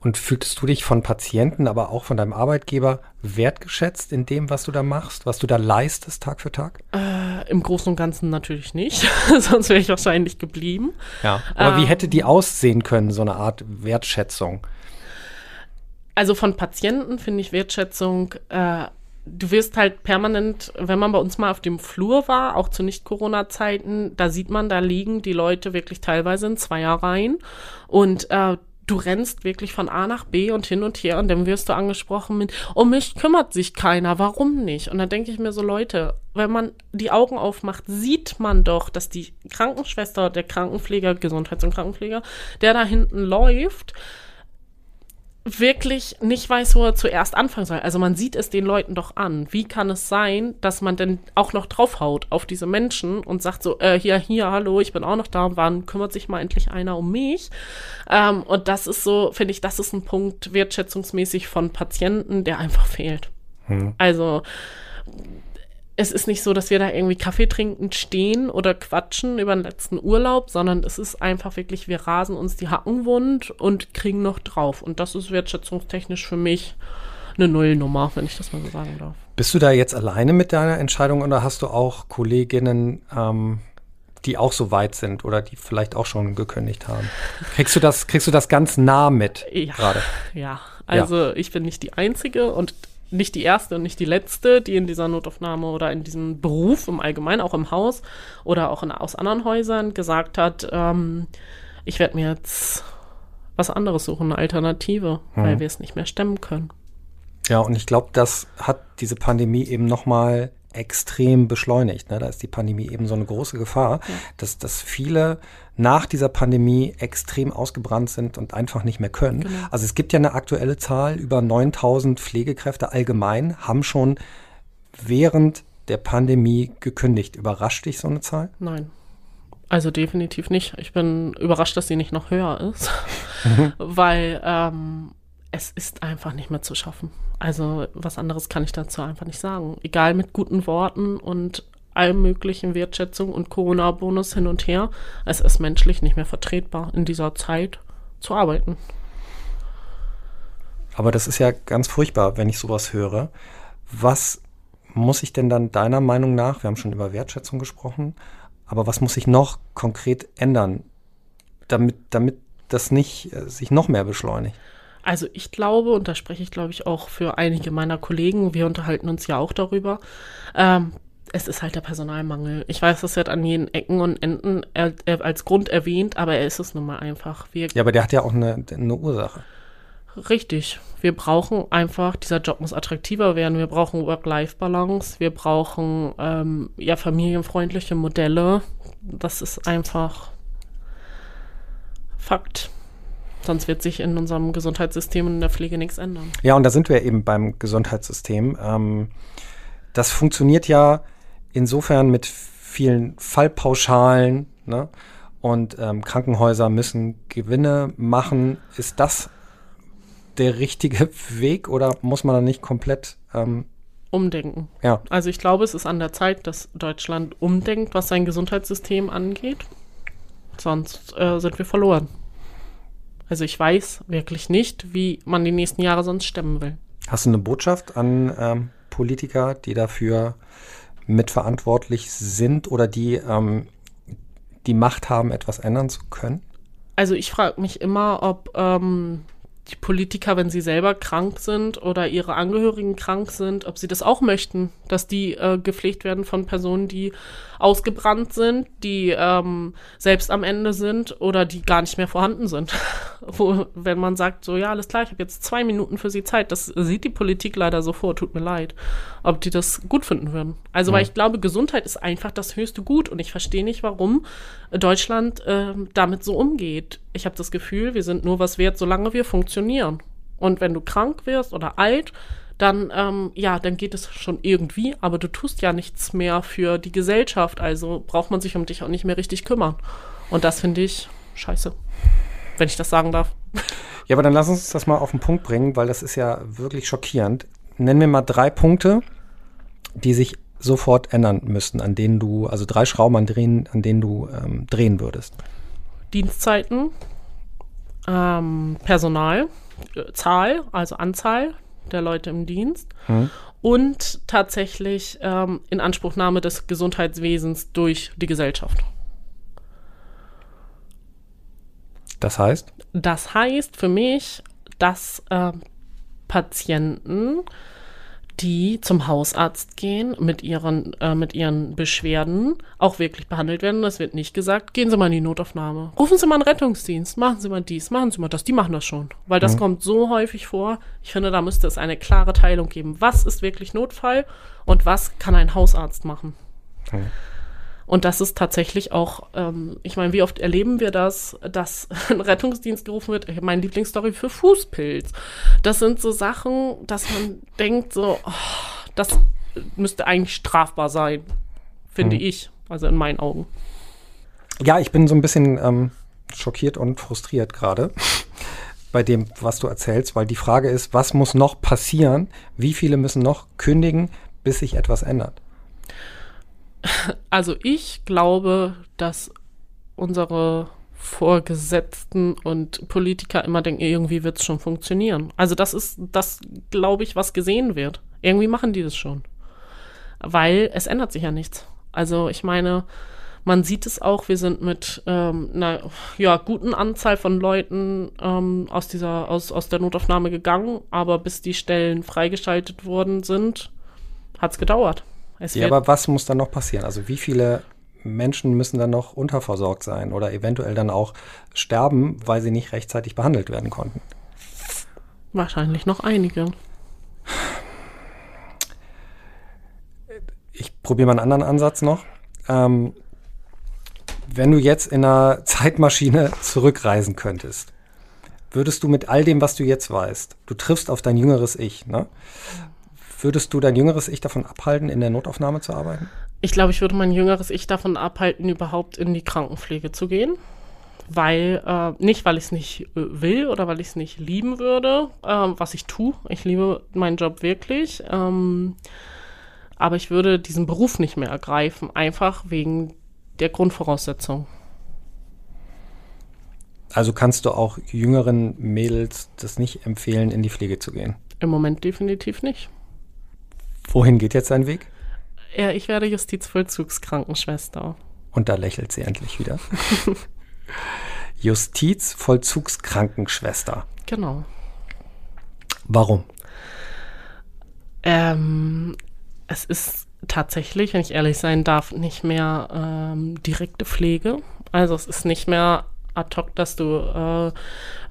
S3: Und fühltest du dich von Patienten, aber auch von deinem Arbeitgeber wertgeschätzt in dem, was du da machst, was du da leistest Tag für Tag?
S2: Äh, Im Großen und Ganzen natürlich nicht, <laughs> sonst wäre ich wahrscheinlich geblieben.
S3: Ja, aber ähm, wie hätte die aussehen können, so eine Art Wertschätzung?
S2: Also von Patienten finde ich Wertschätzung. Äh, du wirst halt permanent, wenn man bei uns mal auf dem Flur war, auch zu Nicht-Corona-Zeiten, da sieht man, da liegen die Leute wirklich teilweise in Zweierreihen und äh, du rennst wirklich von A nach B und hin und her und dann wirst du angesprochen mit, um mich kümmert sich keiner, warum nicht? Und dann denke ich mir so, Leute, wenn man die Augen aufmacht, sieht man doch, dass die Krankenschwester, der Krankenpfleger, Gesundheits- und Krankenpfleger, der da hinten läuft, wirklich nicht weiß, wo er zuerst anfangen soll. Also man sieht es den Leuten doch an. Wie kann es sein, dass man denn auch noch draufhaut auf diese Menschen und sagt so, äh, hier, hier, hallo, ich bin auch noch da, wann kümmert sich mal endlich einer um mich? Ähm, und das ist so, finde ich, das ist ein Punkt wertschätzungsmäßig von Patienten, der einfach fehlt. Hm. Also es ist nicht so, dass wir da irgendwie Kaffee trinkend stehen oder quatschen über den letzten Urlaub, sondern es ist einfach wirklich, wir rasen uns die Hacken wund und kriegen noch drauf. Und das ist wertschätzungstechnisch für mich eine Nullnummer, wenn ich das mal so sagen darf.
S3: Bist du da jetzt alleine mit deiner Entscheidung oder hast du auch Kolleginnen, ähm, die auch so weit sind oder die vielleicht auch schon gekündigt haben? Kriegst du das, kriegst du das ganz nah mit
S2: ja, gerade? Ja, also ja. ich bin nicht die Einzige und nicht die erste und nicht die letzte, die in dieser Notaufnahme oder in diesem Beruf im Allgemeinen, auch im Haus oder auch in, aus anderen Häusern gesagt hat, ähm, ich werde mir jetzt was anderes suchen, eine Alternative, hm. weil wir es nicht mehr stemmen können.
S3: Ja, und ich glaube, das hat diese Pandemie eben nochmal extrem beschleunigt. Ne? Da ist die Pandemie eben so eine große Gefahr, ja. dass, dass viele nach dieser Pandemie extrem ausgebrannt sind und einfach nicht mehr können. Genau. Also es gibt ja eine aktuelle Zahl, über 9000 Pflegekräfte allgemein haben schon während der Pandemie gekündigt. Überrascht dich so eine Zahl?
S2: Nein. Also definitiv nicht. Ich bin überrascht, dass sie nicht noch höher ist, <laughs> weil ähm, es ist einfach nicht mehr zu schaffen. Also was anderes kann ich dazu einfach nicht sagen. Egal mit guten Worten und allem möglichen Wertschätzung und Corona-Bonus hin und her. Es ist menschlich nicht mehr vertretbar, in dieser Zeit zu arbeiten.
S3: Aber das ist ja ganz furchtbar, wenn ich sowas höre. Was muss ich denn dann deiner Meinung nach, wir haben schon über Wertschätzung gesprochen, aber was muss sich noch konkret ändern, damit, damit das nicht äh, sich noch mehr beschleunigt?
S2: Also ich glaube, und da spreche ich, glaube ich, auch für einige meiner Kollegen, wir unterhalten uns ja auch darüber, ähm, es ist halt der Personalmangel. Ich weiß, das wird an jeden Ecken und Enden er, er als Grund erwähnt, aber er ist es nun mal einfach.
S3: Wir ja, aber der hat ja auch eine, eine Ursache.
S2: Richtig. Wir brauchen einfach, dieser Job muss attraktiver werden. Wir brauchen Work-Life-Balance. Wir brauchen ähm, ja familienfreundliche Modelle. Das ist einfach Fakt. Sonst wird sich in unserem Gesundheitssystem und in der Pflege nichts ändern.
S3: Ja, und da sind wir eben beim Gesundheitssystem. Ähm, das funktioniert ja insofern mit vielen Fallpauschalen ne? und ähm, Krankenhäuser müssen Gewinne machen. Ist das der richtige <laughs> Weg oder muss man da nicht komplett ähm,
S2: umdenken?
S3: Ja.
S2: Also ich glaube, es ist an der Zeit, dass Deutschland umdenkt, was sein Gesundheitssystem angeht. Sonst äh, sind wir verloren. Also ich weiß wirklich nicht, wie man die nächsten Jahre sonst stemmen will.
S3: Hast du eine Botschaft an ähm, Politiker, die dafür mitverantwortlich sind oder die ähm, die Macht haben, etwas ändern zu können?
S2: Also ich frage mich immer, ob ähm, die Politiker, wenn sie selber krank sind oder ihre Angehörigen krank sind, ob sie das auch möchten, dass die äh, gepflegt werden von Personen, die ausgebrannt sind, die ähm, selbst am Ende sind oder die gar nicht mehr vorhanden sind. <laughs> Wo, wenn man sagt, so ja, alles klar, ich habe jetzt zwei Minuten für sie Zeit, das sieht die Politik leider so vor, tut mir leid, ob die das gut finden würden. Also, ja. weil ich glaube, Gesundheit ist einfach das höchste Gut und ich verstehe nicht, warum Deutschland äh, damit so umgeht. Ich habe das Gefühl, wir sind nur was wert, solange wir funktionieren. Und wenn du krank wirst oder alt, dann, ähm, ja, dann geht es schon irgendwie, aber du tust ja nichts mehr für die Gesellschaft, also braucht man sich um dich auch nicht mehr richtig kümmern. Und das finde ich scheiße, wenn ich das sagen darf.
S3: Ja, aber dann lass uns das mal auf den Punkt bringen, weil das ist ja wirklich schockierend. Nenn mir mal drei Punkte, die sich sofort ändern müssten, an denen du, also drei Schrauben, an, drehen, an denen du ähm, drehen würdest.
S2: Dienstzeiten, ähm, Personal, äh, Zahl, also Anzahl der Leute im Dienst mhm. und tatsächlich ähm, Inanspruchnahme des Gesundheitswesens durch die Gesellschaft.
S3: Das heißt?
S2: Das heißt für mich, dass äh, Patienten die zum Hausarzt gehen mit ihren, äh, mit ihren Beschwerden, auch wirklich behandelt werden. Das wird nicht gesagt, gehen Sie mal in die Notaufnahme. Rufen Sie mal einen Rettungsdienst, machen Sie mal dies, machen Sie mal das. Die machen das schon. Weil das mhm. kommt so häufig vor. Ich finde, da müsste es eine klare Teilung geben. Was ist wirklich Notfall und was kann ein Hausarzt machen? Mhm. Und das ist tatsächlich auch, ähm, ich meine, wie oft erleben wir das, dass <laughs> ein Rettungsdienst gerufen wird? Meine Lieblingsstory für Fußpilz. Das sind so Sachen, dass man denkt, so, oh, das müsste eigentlich strafbar sein, finde hm. ich. Also in meinen Augen.
S3: Ja, ich bin so ein bisschen ähm, schockiert und frustriert gerade <laughs> bei dem, was du erzählst, weil die Frage ist, was muss noch passieren? Wie viele müssen noch kündigen, bis sich etwas ändert?
S2: Also ich glaube, dass unsere Vorgesetzten und Politiker immer denken, irgendwie wird es schon funktionieren. Also das ist das, glaube ich, was gesehen wird. Irgendwie machen die das schon. Weil es ändert sich ja nichts. Also ich meine, man sieht es auch, wir sind mit ähm, einer ja, guten Anzahl von Leuten ähm, aus, dieser, aus, aus der Notaufnahme gegangen, aber bis die Stellen freigeschaltet worden sind, hat es gedauert.
S3: Es ja, aber was muss dann noch passieren? Also wie viele Menschen müssen dann noch unterversorgt sein oder eventuell dann auch sterben, weil sie nicht rechtzeitig behandelt werden konnten?
S2: Wahrscheinlich noch einige.
S3: Ich probiere mal einen anderen Ansatz noch. Ähm, wenn du jetzt in einer <laughs> Zeitmaschine zurückreisen könntest, würdest du mit all dem, was du jetzt weißt, du triffst auf dein jüngeres Ich, ne? Würdest du dein jüngeres Ich davon abhalten, in der Notaufnahme zu arbeiten?
S2: Ich glaube, ich würde mein jüngeres Ich davon abhalten, überhaupt in die Krankenpflege zu gehen. Weil, äh, nicht weil ich es nicht äh, will oder weil ich es nicht lieben würde, äh, was ich tue. Ich liebe meinen Job wirklich. Ähm, aber ich würde diesen Beruf nicht mehr ergreifen, einfach wegen der Grundvoraussetzung.
S3: Also kannst du auch jüngeren Mädels das nicht empfehlen, in die Pflege zu gehen?
S2: Im Moment definitiv nicht.
S3: Wohin geht jetzt dein Weg?
S2: Ja, ich werde Justizvollzugskrankenschwester.
S3: Und da lächelt sie endlich wieder. <laughs> Justizvollzugskrankenschwester.
S2: Genau.
S3: Warum?
S2: Ähm, es ist tatsächlich, wenn ich ehrlich sein darf, nicht mehr ähm, direkte Pflege. Also es ist nicht mehr ad hoc, dass du äh,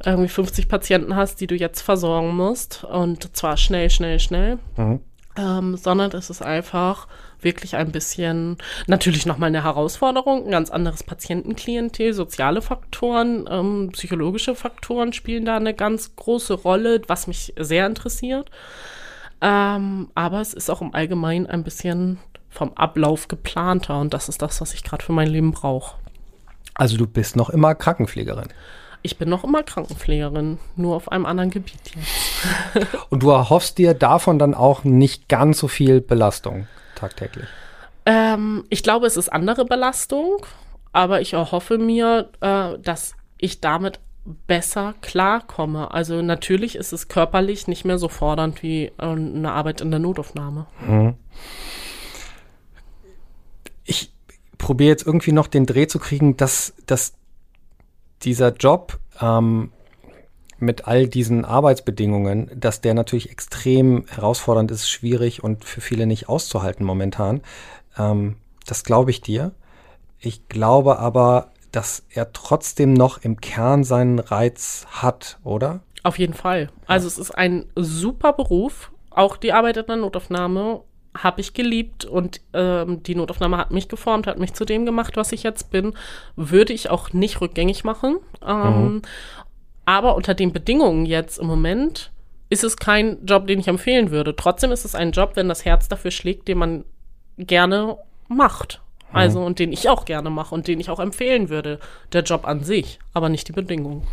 S2: irgendwie 50 Patienten hast, die du jetzt versorgen musst. Und zwar schnell, schnell, schnell. Mhm ähm, sondern es ist einfach wirklich ein bisschen, natürlich nochmal eine Herausforderung, ein ganz anderes Patientenklientel, soziale Faktoren, ähm, psychologische Faktoren spielen da eine ganz große Rolle, was mich sehr interessiert. Ähm, aber es ist auch im Allgemeinen ein bisschen vom Ablauf geplanter und das ist das, was ich gerade für mein Leben brauche.
S3: Also du bist noch immer Krankenpflegerin.
S2: Ich bin noch immer Krankenpflegerin, nur auf einem anderen Gebiet jetzt. <laughs>
S3: Und du erhoffst dir davon dann auch nicht ganz so viel Belastung tagtäglich?
S2: Ähm, ich glaube, es ist andere Belastung, aber ich erhoffe mir, äh, dass ich damit besser klarkomme. Also natürlich ist es körperlich nicht mehr so fordernd wie äh, eine Arbeit in der Notaufnahme. Mhm.
S3: Ich probiere jetzt irgendwie noch den Dreh zu kriegen, dass, dass dieser Job ähm, mit all diesen Arbeitsbedingungen, dass der natürlich extrem herausfordernd ist, schwierig und für viele nicht auszuhalten momentan. Ähm, das glaube ich dir. Ich glaube aber, dass er trotzdem noch im Kern seinen Reiz hat, oder?
S2: Auf jeden Fall. Also es ist ein super Beruf. Auch die Arbeit in der Notaufnahme habe ich geliebt und ähm, die Notaufnahme hat mich geformt, hat mich zu dem gemacht, was ich jetzt bin. Würde ich auch nicht rückgängig machen. Ähm, mhm. Aber unter den Bedingungen jetzt im Moment ist es kein Job, den ich empfehlen würde. Trotzdem ist es ein Job, wenn das Herz dafür schlägt, den man gerne macht. Mhm. Also und den ich auch gerne mache und den ich auch empfehlen würde. Der Job an sich, aber nicht die Bedingungen.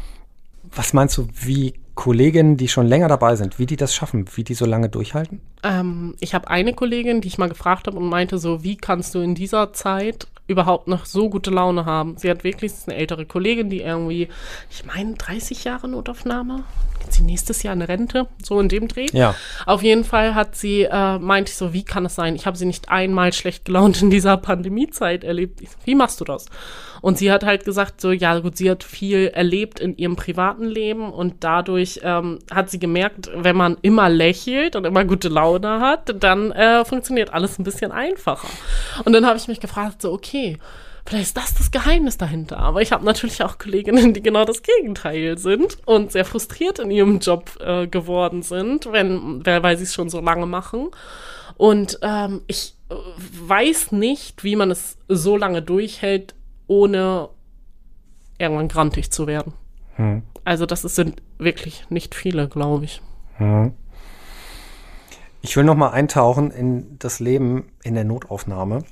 S3: Was meinst du, wie Kolleginnen, die schon länger dabei sind, wie die das schaffen, wie die so lange durchhalten?
S2: Ähm, ich habe eine Kollegin, die ich mal gefragt habe und meinte so, wie kannst du in dieser Zeit überhaupt noch so gute Laune haben. Sie hat wirklich eine ältere Kollegin, die irgendwie, ich meine, 30 Jahre Notaufnahme. Geht sie nächstes Jahr eine Rente? So in dem Dreh.
S3: Ja.
S2: Auf jeden Fall hat sie, äh, meinte ich so, wie kann es sein? Ich habe sie nicht einmal schlecht gelaunt in dieser Pandemiezeit erlebt. Wie machst du das? Und sie hat halt gesagt, so, ja, gut, sie hat viel erlebt in ihrem privaten Leben und dadurch ähm, hat sie gemerkt, wenn man immer lächelt und immer gute Laune hat, dann äh, funktioniert alles ein bisschen einfacher. Und dann habe ich mich gefragt, so, okay, okay, vielleicht ist das das Geheimnis dahinter. Aber ich habe natürlich auch Kolleginnen, die genau das Gegenteil sind und sehr frustriert in ihrem Job äh, geworden sind, wenn, weil sie es schon so lange machen. Und ähm, ich äh, weiß nicht, wie man es so lange durchhält, ohne irgendwann grantig zu werden. Hm. Also das sind wirklich nicht viele, glaube ich. Hm.
S3: Ich will noch mal eintauchen in das Leben in der Notaufnahme.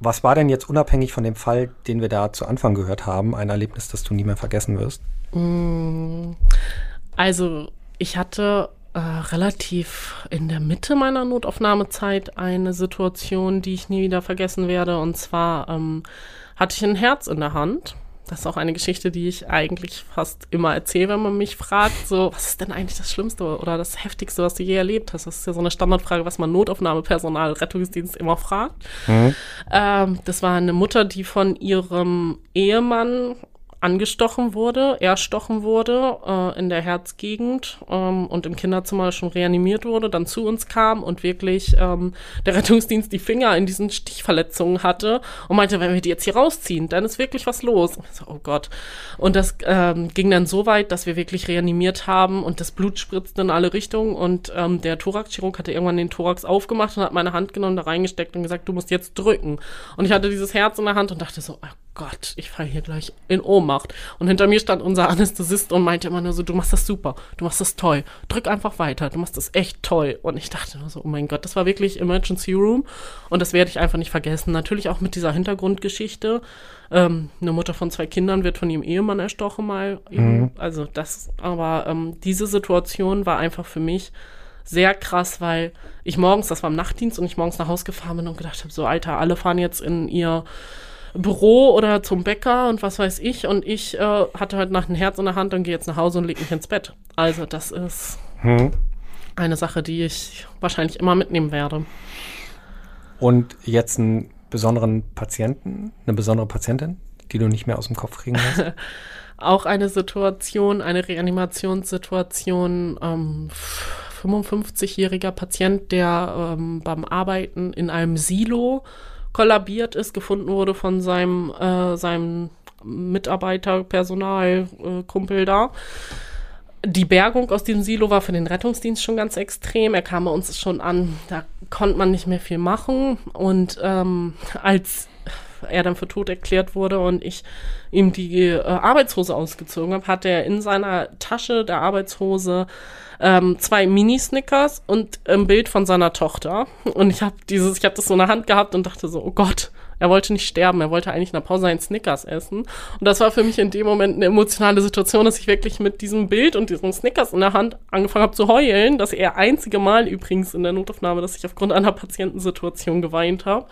S3: Was war denn jetzt unabhängig von dem Fall, den wir da zu Anfang gehört haben, ein Erlebnis, das du nie mehr vergessen wirst?
S2: Mm, also ich hatte äh, relativ in der Mitte meiner Notaufnahmezeit eine Situation, die ich nie wieder vergessen werde. Und zwar ähm, hatte ich ein Herz in der Hand das ist auch eine Geschichte, die ich eigentlich fast immer erzähle, wenn man mich fragt, so, was ist denn eigentlich das Schlimmste oder das Heftigste, was du je erlebt hast? Das ist ja so eine Standardfrage, was man Notaufnahmepersonal, Rettungsdienst immer fragt. Mhm. Ähm, das war eine Mutter, die von ihrem Ehemann angestochen wurde, erstochen wurde äh, in der Herzgegend ähm, und im Kinderzimmer schon reanimiert wurde, dann zu uns kam und wirklich ähm, der Rettungsdienst die Finger in diesen Stichverletzungen hatte und meinte, wenn wir die jetzt hier rausziehen, dann ist wirklich was los. So, oh Gott. Und das ähm, ging dann so weit, dass wir wirklich reanimiert haben und das Blut spritzte in alle Richtungen und ähm, der Thoraxchirurg hatte irgendwann den Thorax aufgemacht und hat meine Hand genommen, da reingesteckt und gesagt, du musst jetzt drücken. Und ich hatte dieses Herz in der Hand und dachte so, oh Gott, ich falle hier gleich in Ohnmacht. Und hinter mir stand unser Anästhesist und meinte immer nur so, du machst das super, du machst das toll, drück einfach weiter, du machst das echt toll. Und ich dachte nur so, oh mein Gott, das war wirklich Emergency Room und das werde ich einfach nicht vergessen. Natürlich auch mit dieser Hintergrundgeschichte. Ähm, eine Mutter von zwei Kindern wird von ihrem Ehemann erstochen mal. Mhm. Also das, aber ähm, diese Situation war einfach für mich sehr krass, weil ich morgens, das war im Nachtdienst und ich morgens nach Hause gefahren bin und gedacht habe, so Alter, alle fahren jetzt in ihr Büro oder zum Bäcker und was weiß ich. Und ich äh, hatte halt nach ein Herz in der Hand und gehe jetzt nach Hause und lege mich ins Bett. Also das ist hm. eine Sache, die ich wahrscheinlich immer mitnehmen werde.
S3: Und jetzt einen besonderen Patienten, eine besondere Patientin, die du nicht mehr aus dem Kopf kriegen lässt? <laughs>
S2: Auch eine Situation, eine Reanimationssituation. Ähm, 55-jähriger Patient, der ähm, beim Arbeiten in einem Silo kollabiert ist, gefunden wurde von seinem, äh, seinem Mitarbeiter, Personal, äh, Kumpel da. Die Bergung aus dem Silo war für den Rettungsdienst schon ganz extrem. Er kam bei uns schon an, da konnte man nicht mehr viel machen. Und ähm, als er dann für tot erklärt wurde und ich ihm die äh, Arbeitshose ausgezogen habe, hatte er in seiner Tasche der Arbeitshose ähm, zwei Mini-Snickers und ein Bild von seiner Tochter. Und ich habe dieses, ich habe das so in der Hand gehabt und dachte so, oh Gott, er wollte nicht sterben, er wollte eigentlich in der Pause einen Snickers essen. Und das war für mich in dem Moment eine emotionale Situation, dass ich wirklich mit diesem Bild und diesem Snickers in der Hand angefangen habe zu heulen. Das eher einzige Mal übrigens in der Notaufnahme, dass ich aufgrund einer Patientensituation geweint habe.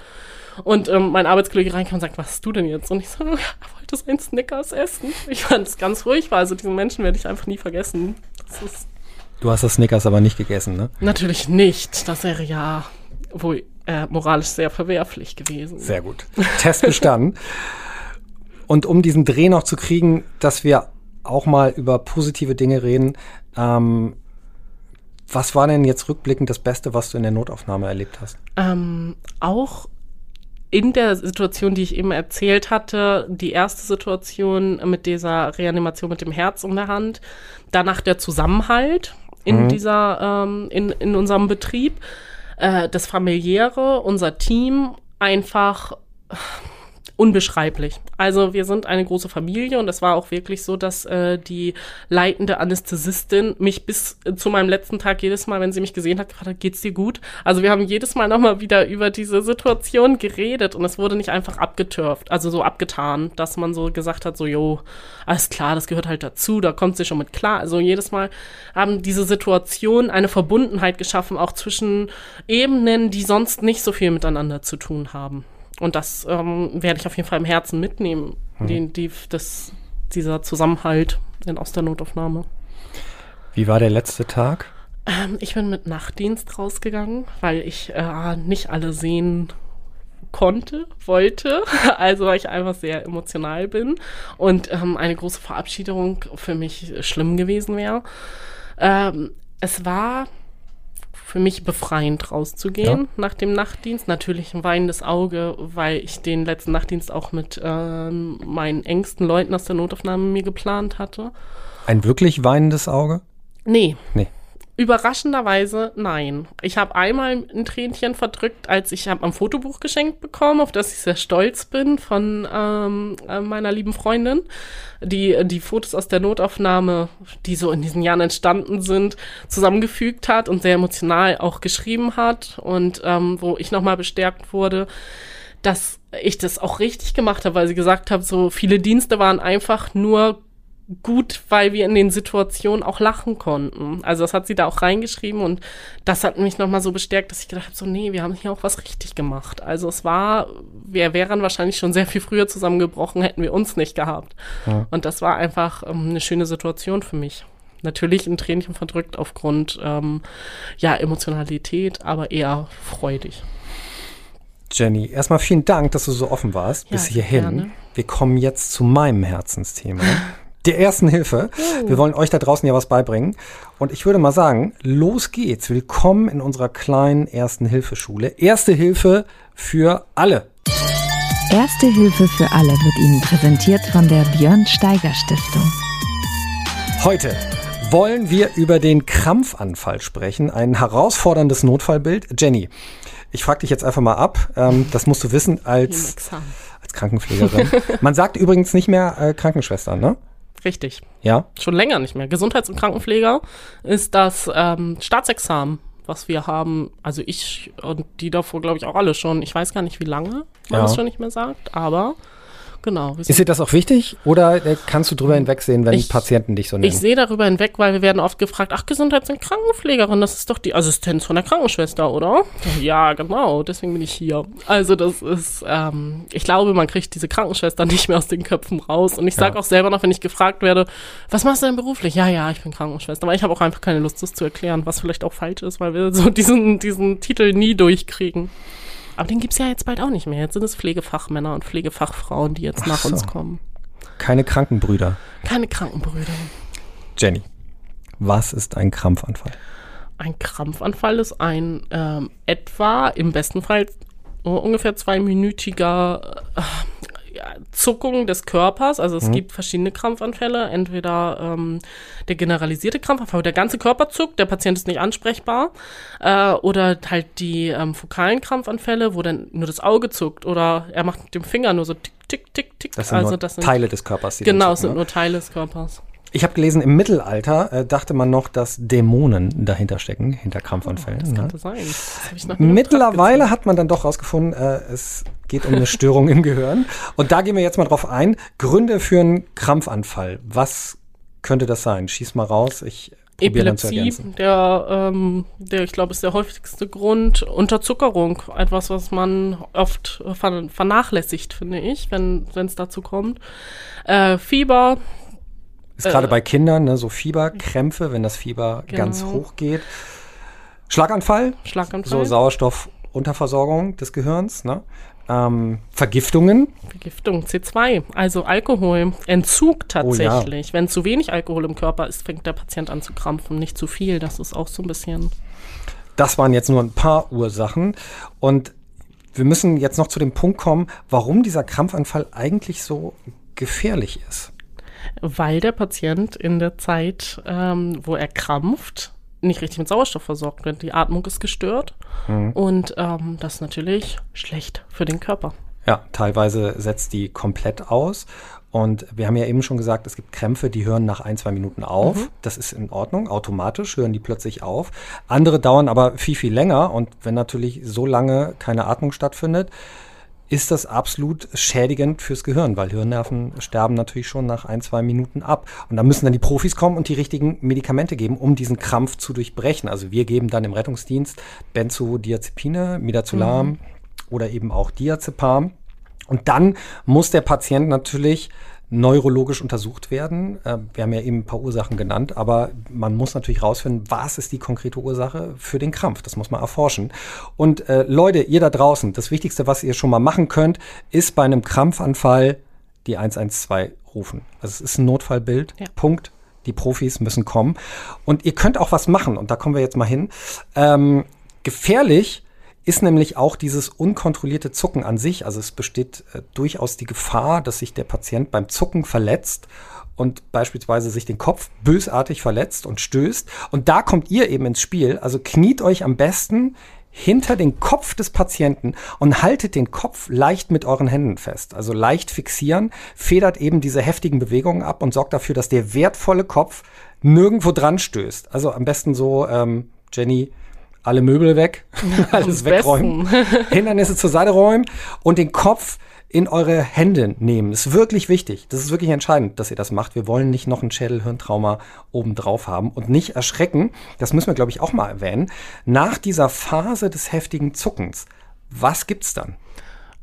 S2: Und ähm, mein Arbeitskollege reinkam und sagt, was hast du denn jetzt? Und ich so, <laughs> er wollte sein Snickers essen. Ich fand es ganz furchtbar. Also diesen Menschen werde ich einfach nie vergessen.
S3: Du hast das Snickers aber nicht gegessen, ne?
S2: natürlich nicht. Das wäre ja wohl äh, moralisch sehr verwerflich gewesen.
S3: Sehr gut. Test bestanden. <laughs> Und um diesen Dreh noch zu kriegen, dass wir auch mal über positive Dinge reden, ähm, was war denn jetzt rückblickend das Beste, was du in der Notaufnahme erlebt hast?
S2: Ähm, auch in der Situation, die ich eben erzählt hatte, die erste Situation mit dieser Reanimation mit dem Herz um der Hand, danach der Zusammenhalt in
S3: Mhm.
S2: dieser, ähm, in, in unserem Betrieb, äh, das familiäre, unser Team einfach unbeschreiblich. Also wir sind eine große Familie und es war auch wirklich so, dass äh, die leitende Anästhesistin mich bis äh, zu meinem letzten Tag jedes Mal, wenn sie mich gesehen hat, gefragt hat, geht's dir gut? Also wir haben jedes Mal nochmal wieder über diese Situation geredet und es wurde nicht einfach abgetürft, also so abgetan, dass man so gesagt hat, so, jo, alles klar, das gehört halt dazu, da kommt sie schon mit klar. Also jedes Mal haben diese Situation eine Verbundenheit geschaffen, auch zwischen Ebenen, die sonst nicht so viel miteinander zu tun haben. Und das ähm, werde ich auf jeden Fall im Herzen mitnehmen, die, die, das, dieser Zusammenhalt in, aus der Notaufnahme.
S3: Wie war der letzte Tag?
S2: Ähm, ich bin mit Nachtdienst rausgegangen, weil ich äh, nicht alle sehen konnte, wollte, <laughs> also weil ich einfach sehr emotional bin und ähm, eine große Verabschiedung für mich schlimm gewesen wäre. Ähm, es war für mich befreiend rauszugehen
S3: Ja.
S2: nach dem Nachtdienst. Natürlich ein weinendes Auge, weil ich den letzten Nachtdienst auch mit ähm, meinen engsten Leuten aus der Notaufnahme mir geplant hatte.
S3: Ein wirklich weinendes Auge?
S2: Nee,
S3: Nee.
S2: Überraschenderweise nein. Ich habe einmal ein Tränchen verdrückt, als ich habe ein Fotobuch geschenkt bekommen, auf das ich sehr stolz bin von ähm, äh, meiner lieben Freundin, die die Fotos aus der Notaufnahme, die so in diesen Jahren entstanden sind, zusammengefügt hat und sehr emotional auch geschrieben hat und ähm, wo ich nochmal bestärkt wurde, dass ich das auch richtig gemacht habe, weil sie gesagt hat, so viele Dienste waren einfach nur gut, weil wir in den Situationen auch lachen konnten. Also das hat sie da auch reingeschrieben und das hat mich nochmal so bestärkt, dass ich gedacht habe, so nee, wir haben hier auch was richtig gemacht. Also es war, wir wären wahrscheinlich schon sehr viel früher zusammengebrochen, hätten wir uns nicht gehabt. Und das war einfach ähm, eine schöne Situation für mich. Natürlich ein Tränchen verdrückt aufgrund ähm, ja Emotionalität, aber eher freudig.
S3: Jenny, erstmal vielen Dank, dass du so offen warst
S2: Ja,
S3: bis hierhin.
S2: gerne.
S3: Wir kommen jetzt zu meinem Herzensthema. <laughs> Der ersten Hilfe. Wir wollen euch da draußen ja was beibringen. Und ich würde mal sagen, los geht's. Willkommen in unserer kleinen ersten Hilfeschule. Erste Hilfe für alle.
S1: Erste Hilfe für alle wird Ihnen präsentiert von der Björn Steiger Stiftung.
S3: Heute wollen wir über den Krampfanfall sprechen. Ein herausforderndes Notfallbild. Jenny, ich frage dich jetzt einfach mal ab. Ähm, das musst du wissen als, als Krankenpflegerin. Man sagt übrigens nicht mehr äh, Krankenschwester, ne?
S2: Richtig.
S3: Ja?
S2: schon länger nicht mehr. Gesundheits- und Krankenpfleger ist das ähm, Staatsexamen, was wir haben. Also ich und die davor, glaube ich, auch alle schon. Ich weiß gar nicht, wie lange man
S3: Ja.
S2: das schon nicht mehr sagt, aber genau.
S3: Ist dir das auch wichtig oder äh, kannst du drüber hinwegsehen, wenn
S2: Ich-
S3: Patienten dich so nennen?
S2: ich sehe darüber hinweg, weil wir werden oft gefragt, ach, Gesundheits- und Krankenpflegerin, das ist doch die Assistenz von der Krankenschwester, oder? Ja, genau, deswegen bin ich hier. Also das ist, ähm, ich glaube, man kriegt diese Krankenschwester nicht mehr aus den Köpfen raus. Und ich sage
S3: Ja.
S2: auch selber noch, wenn ich gefragt werde, was machst du denn beruflich? Ja, ja, ich bin Krankenschwester. Aber ich habe auch einfach keine Lust, das zu erklären, was vielleicht auch falsch ist, weil wir so diesen, diesen Titel nie durchkriegen. Aber den gibt's ja jetzt bald auch nicht mehr. Jetzt sind es Pflegefachmänner und Pflegefachfrauen, die jetzt nach
S3: so.
S2: uns kommen.
S3: Keine Krankenbrüder.
S2: Keine Krankenbrüder.
S3: Jenny, was ist ein Krampfanfall?
S2: Ein Krampfanfall ist ein ähm, etwa, im besten Fall uh, ungefähr zweiminütiger äh, Zuckung des Körpers. Also es gibt verschiedene Krampfanfälle. Entweder ähm, der generalisierte Krampfanfall, wo der ganze Körper zuckt, der Patient ist nicht ansprechbar. Äh, oder halt die ähm, fokalen Krampfanfälle, wo dann nur das Auge zuckt. Oder er macht mit dem Finger nur so tick, tick, tick, tick.
S3: Das sind
S2: also
S3: nur
S2: das sind,
S3: Teile des Körpers. Die
S2: Genau, es
S3: zucken,
S2: sind
S3: ne?
S2: nur Teile des Körpers.
S3: Ich habe gelesen, im Mittelalter äh, dachte man noch, dass Dämonen dahinter stecken, hinter Krampfanfällen.
S2: Das
S3: ne?
S2: könnte sein. Das
S3: Mittlerweile hat man dann doch rausgefunden, äh, es geht um eine Störung im Gehirn. Und da gehen wir jetzt mal drauf ein. Gründe für einen Krampfanfall. Was könnte das sein? Schieß mal raus. Ich
S2: Epilepsie, der, ähm, der, ich glaube, ist der häufigste Grund. Unterzuckerung, etwas, was man oft äh, ver vernachlässigt, finde ich, wenn es dazu kommt. Äh, Fieber,
S3: Ist gerade bei Kindern, ne, so Fieberkrämpfe, wenn das Fieber
S2: Genau.
S3: ganz hoch geht. Schlaganfall,
S2: Schlaganfall,
S3: so Sauerstoffunterversorgung des Gehirns, ne? Ähm, Vergiftungen,
S2: Vergiftung, C2, also Alkohol, Entzug
S3: Oh ja.
S2: tatsächlich. Wenn zu wenig Alkohol im Körper ist, fängt der Patient an zu krampfen, nicht zu viel. Das ist auch so ein bisschen.
S3: das waren jetzt nur ein paar Ursachen. Und wir müssen jetzt noch zu dem Punkt kommen, warum dieser Krampfanfall eigentlich so gefährlich ist.
S2: Weil der Patient in der Zeit, ähm, wo er krampft, nicht richtig mit Sauerstoff versorgt wird. Die Atmung ist gestört und ähm, das ist natürlich schlecht für den Körper.
S3: Ja, teilweise setzt die komplett aus. Und wir haben ja eben schon gesagt, es gibt Krämpfe, die hören nach ein, zwei Minuten auf. Das ist in Ordnung. Automatisch hören die plötzlich auf. Andere dauern aber viel, viel länger. Und wenn natürlich so lange keine Atmung stattfindet, ist das absolut schädigend fürs Gehirn, weil Hirnnerven sterben natürlich schon nach ein, zwei Minuten ab. Und da müssen dann die Profis kommen und die richtigen Medikamente geben, um diesen Krampf zu durchbrechen. Also wir geben dann im Rettungsdienst Benzodiazepine, Midazolam oder eben auch Diazepam. Und dann muss der Patient natürlich neurologisch untersucht werden. Äh, Wir haben ja eben ein paar Ursachen genannt, aber man muss natürlich rausfinden, was ist die konkrete Ursache für den Krampf. Das muss man erforschen. Und äh, Leute, ihr da draußen, das Wichtigste, was ihr schon mal machen könnt, ist bei einem Krampfanfall die 112 rufen. Also es ist ein Notfallbild.
S2: Ja.
S3: Punkt. Die Profis müssen kommen. Und ihr könnt auch was machen, und da kommen wir jetzt mal hin. Ähm, gefährlich ist nämlich auch dieses unkontrollierte Zucken an sich. Also es besteht äh, durchaus die Gefahr, dass sich der Patient beim Zucken verletzt und beispielsweise sich den Kopf bösartig verletzt und stößt. Und da kommt ihr eben ins Spiel. Also kniet euch am besten hinter den Kopf des Patienten und haltet den Kopf leicht mit euren Händen fest. Also leicht fixieren, federt eben diese heftigen Bewegungen ab und sorgt dafür, dass der wertvolle Kopf nirgendwo dran stößt. Also am besten so, ähm, Jenny, alle Möbel weg, <laughs> alles wegräumen, <laughs> Hindernisse zur Seite räumen und den Kopf in eure Hände nehmen. Das ist wirklich wichtig. Das ist wirklich entscheidend, dass ihr das macht. Wir wollen nicht noch ein Schädelhirntrauma obendrauf haben und nicht erschrecken. Das müssen wir, glaube ich, auch mal erwähnen. Nach dieser Phase des heftigen Zuckens, was gibt's dann?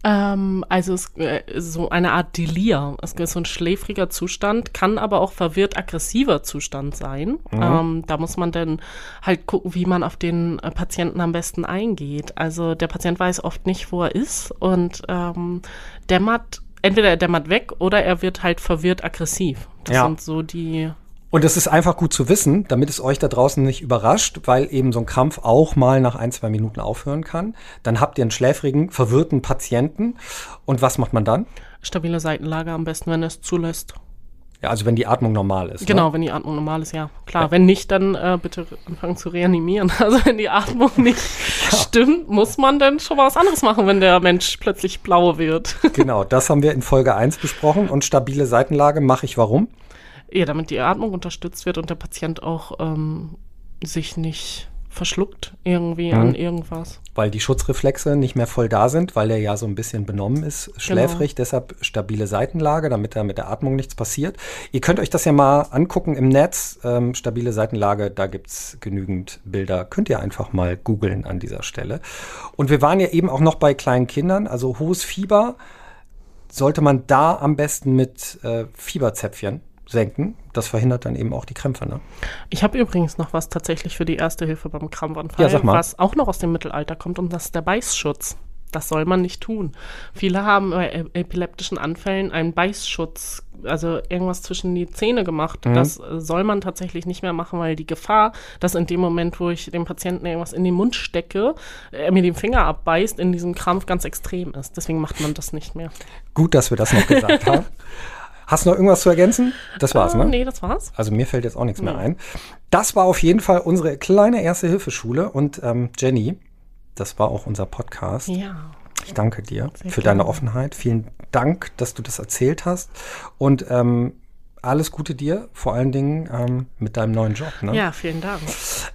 S2: Ähm, also es äh, so eine Art Delir. Es ist so ein schläfriger Zustand, kann aber auch verwirrt aggressiver Zustand sein. Ähm, da muss man dann halt gucken, wie man auf den äh, Patienten am besten eingeht. Also der Patient weiß oft nicht, wo er ist und ähm, dämmert, entweder er dämmert weg oder er wird halt verwirrt aggressiv. Das
S3: Ja.
S2: sind so die
S3: Und das ist einfach gut zu wissen, damit es euch da draußen nicht überrascht, weil eben so ein Krampf auch mal nach ein, zwei Minuten aufhören kann. Dann habt ihr einen schläfrigen, verwirrten Patienten. Und was macht man dann?
S2: stabile Seitenlage am besten, wenn es zulässt.
S3: Ja, also wenn die Atmung normal ist.
S2: Genau,
S3: Ne?
S2: wenn die Atmung normal ist, ja. Klar, wenn nicht, dann äh, bitte anfangen zu reanimieren. <laughs> Also wenn die Atmung nicht stimmt, muss man dann schon mal was anderes machen, wenn der Mensch plötzlich blau wird. <laughs>
S3: Genau, das haben wir in Folge 1 besprochen. Und stabile Seitenlage mache ich warum?
S2: Ja, damit die Atmung unterstützt wird und der Patient auch ähm, sich nicht verschluckt irgendwie
S3: Mhm.
S2: an irgendwas.
S3: Weil die Schutzreflexe nicht mehr voll da sind, weil er ja so ein bisschen benommen ist, schläfrig. Deshalb stabile Seitenlage, damit da mit der Atmung nichts passiert. Ihr könnt euch das ja mal angucken im Netz. Ähm, stabile Seitenlage, da gibt's genügend Bilder. Könnt ihr einfach mal googeln an dieser Stelle. Und wir waren ja eben auch noch bei kleinen Kindern, also hohes Fieber. Sollte man da am besten mit äh, Fieberzäpfchen senken. Das verhindert dann eben auch die Krämpfe. Ne?
S2: Ich habe übrigens noch was tatsächlich für die erste Hilfe beim Krampfanfall,
S3: Ja,
S2: was auch noch aus dem Mittelalter kommt und das ist der Beißschutz. Das soll man nicht tun. Viele haben bei ep- epileptischen Anfällen einen Beißschutz, also irgendwas zwischen die Zähne gemacht. Das äh, soll man tatsächlich nicht mehr machen, weil die Gefahr, dass in dem Moment, wo ich dem Patienten irgendwas in den Mund stecke, er mir den Finger abbeißt, in diesem Krampf ganz extrem ist. Deswegen macht man das nicht mehr.
S3: Gut, dass wir das noch gesagt <laughs> haben. Hast du noch irgendwas zu ergänzen? Das war's,
S2: Ah,
S3: ne?
S2: Nee, das war's.
S3: Also mir fällt jetzt auch nichts mehr ein. Das war auf jeden Fall unsere kleine Erste-Hilfe-Schule. Und ähm, Jenny, das war auch unser Podcast.
S2: Ja.
S3: Ich danke dir
S2: Sehr
S3: für
S2: gerne.
S3: deine Offenheit. Vielen Dank, dass du das erzählt hast. Und ähm, alles Gute dir, vor allen Dingen ähm, mit deinem neuen Job. Ne?
S2: Ja, vielen Dank.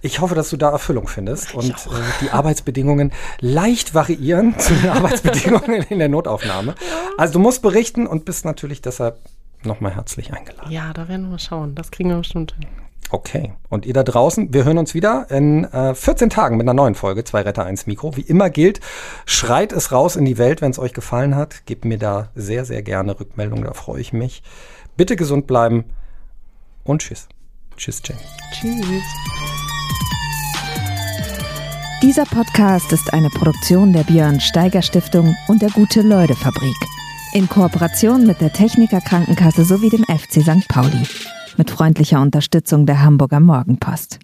S3: Ich hoffe, dass du da Erfüllung findest und äh, die Arbeitsbedingungen leicht variieren zu den <laughs> Arbeitsbedingungen in der Notaufnahme. Also du musst berichten und bist natürlich deshalb nochmal herzlich eingeladen.
S2: Ja, da werden wir mal schauen. Das kriegen wir bestimmt hin.
S3: Okay. Und ihr da draußen, wir hören uns wieder in äh, 14 Tagen mit einer neuen Folge, zwei Retter, eins Mikro. Wie immer gilt, schreit es raus in die Welt, wenn es euch gefallen hat. Gebt mir da sehr, sehr gerne Rückmeldung, da freue ich mich. Bitte gesund bleiben und tschüss. Tschüss, Jenny.
S2: Tschüss.
S1: Dieser Podcast ist eine Produktion der Björn Steiger Stiftung und der Gute-Leute Fabrik. In Kooperation mit der Techniker Krankenkasse sowie dem FC St. Pauli. Mit freundlicher Unterstützung der Hamburger Morgenpost.